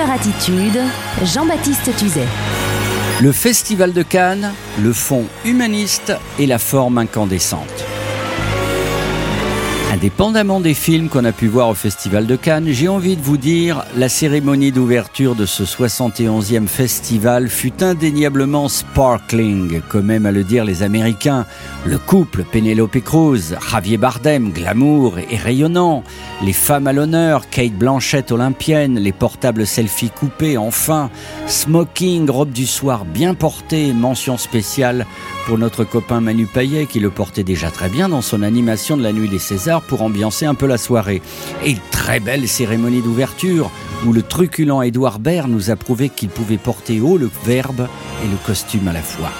Attitude, Jean-Baptiste Tuzet. Le Festival de Cannes, le fond humaniste et la forme incandescente. Indépendamment des films qu'on a pu voir au Festival de Cannes, j'ai envie de vous dire, la cérémonie d'ouverture de ce 71e festival fut indéniablement sparkling, comme aiment à le dire les Américains. Le couple Penelope Cruz, Javier Bardem, glamour et rayonnant. Les femmes à l'honneur, Kate Blanchett olympienne, les portables selfies coupés, enfin. Smoking, robe du soir bien portée, mention spéciale pour notre copain Manu Payet qui le portait déjà très bien dans son animation de la nuit des Césars pour ambiancer un peu la soirée. Et très belle cérémonie d'ouverture où le truculent Édouard Baird nous a prouvé qu'il pouvait porter haut le verbe et le costume à la fois.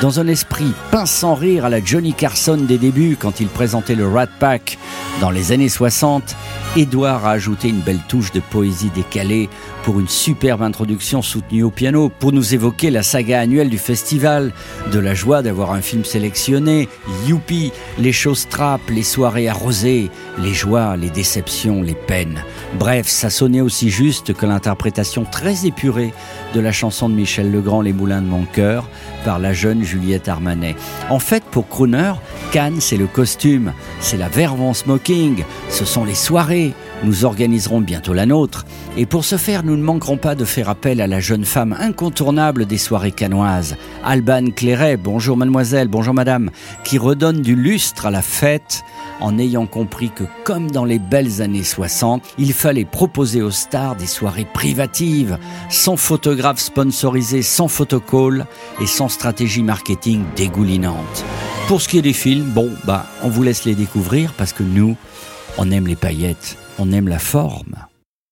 Dans un esprit pince sans rire à la Johnny Carson des débuts quand il présentait le Rat Pack dans les années 60, Édouard a ajouté une belle touche de poésie décalée pour une superbe introduction soutenue au piano pour nous évoquer la saga annuelle du festival, de la joie d'avoir un film sélectionné, youpi, les choses trappes, les soirées arrosées, les joies, les déceptions, les peines. Bref, ça sonnait aussi juste que l'interprétation très épurée de la chanson de Michel Legrand Les Moulins de mon cœur par la jeune Juliette Armanet. En fait, pour Crooner, Cannes, c'est le costume, c'est la verve en smoking, ce sont les soirées. Nous organiserons bientôt la nôtre. Et pour ce faire, nous ne manquerons pas de faire appel à la jeune femme incontournable des soirées canoises, Alban Clairet, bonjour mademoiselle, bonjour madame, qui redonne du lustre à la fête. En ayant compris que comme dans les belles années 60, il fallait proposer aux stars des soirées privatives, sans photographe sponsorisé, sans photocall et sans stratégie marketing dégoulinante. Pour ce qui est des films, bon, bah, on vous laisse les découvrir parce que nous, on aime les paillettes, on aime la forme.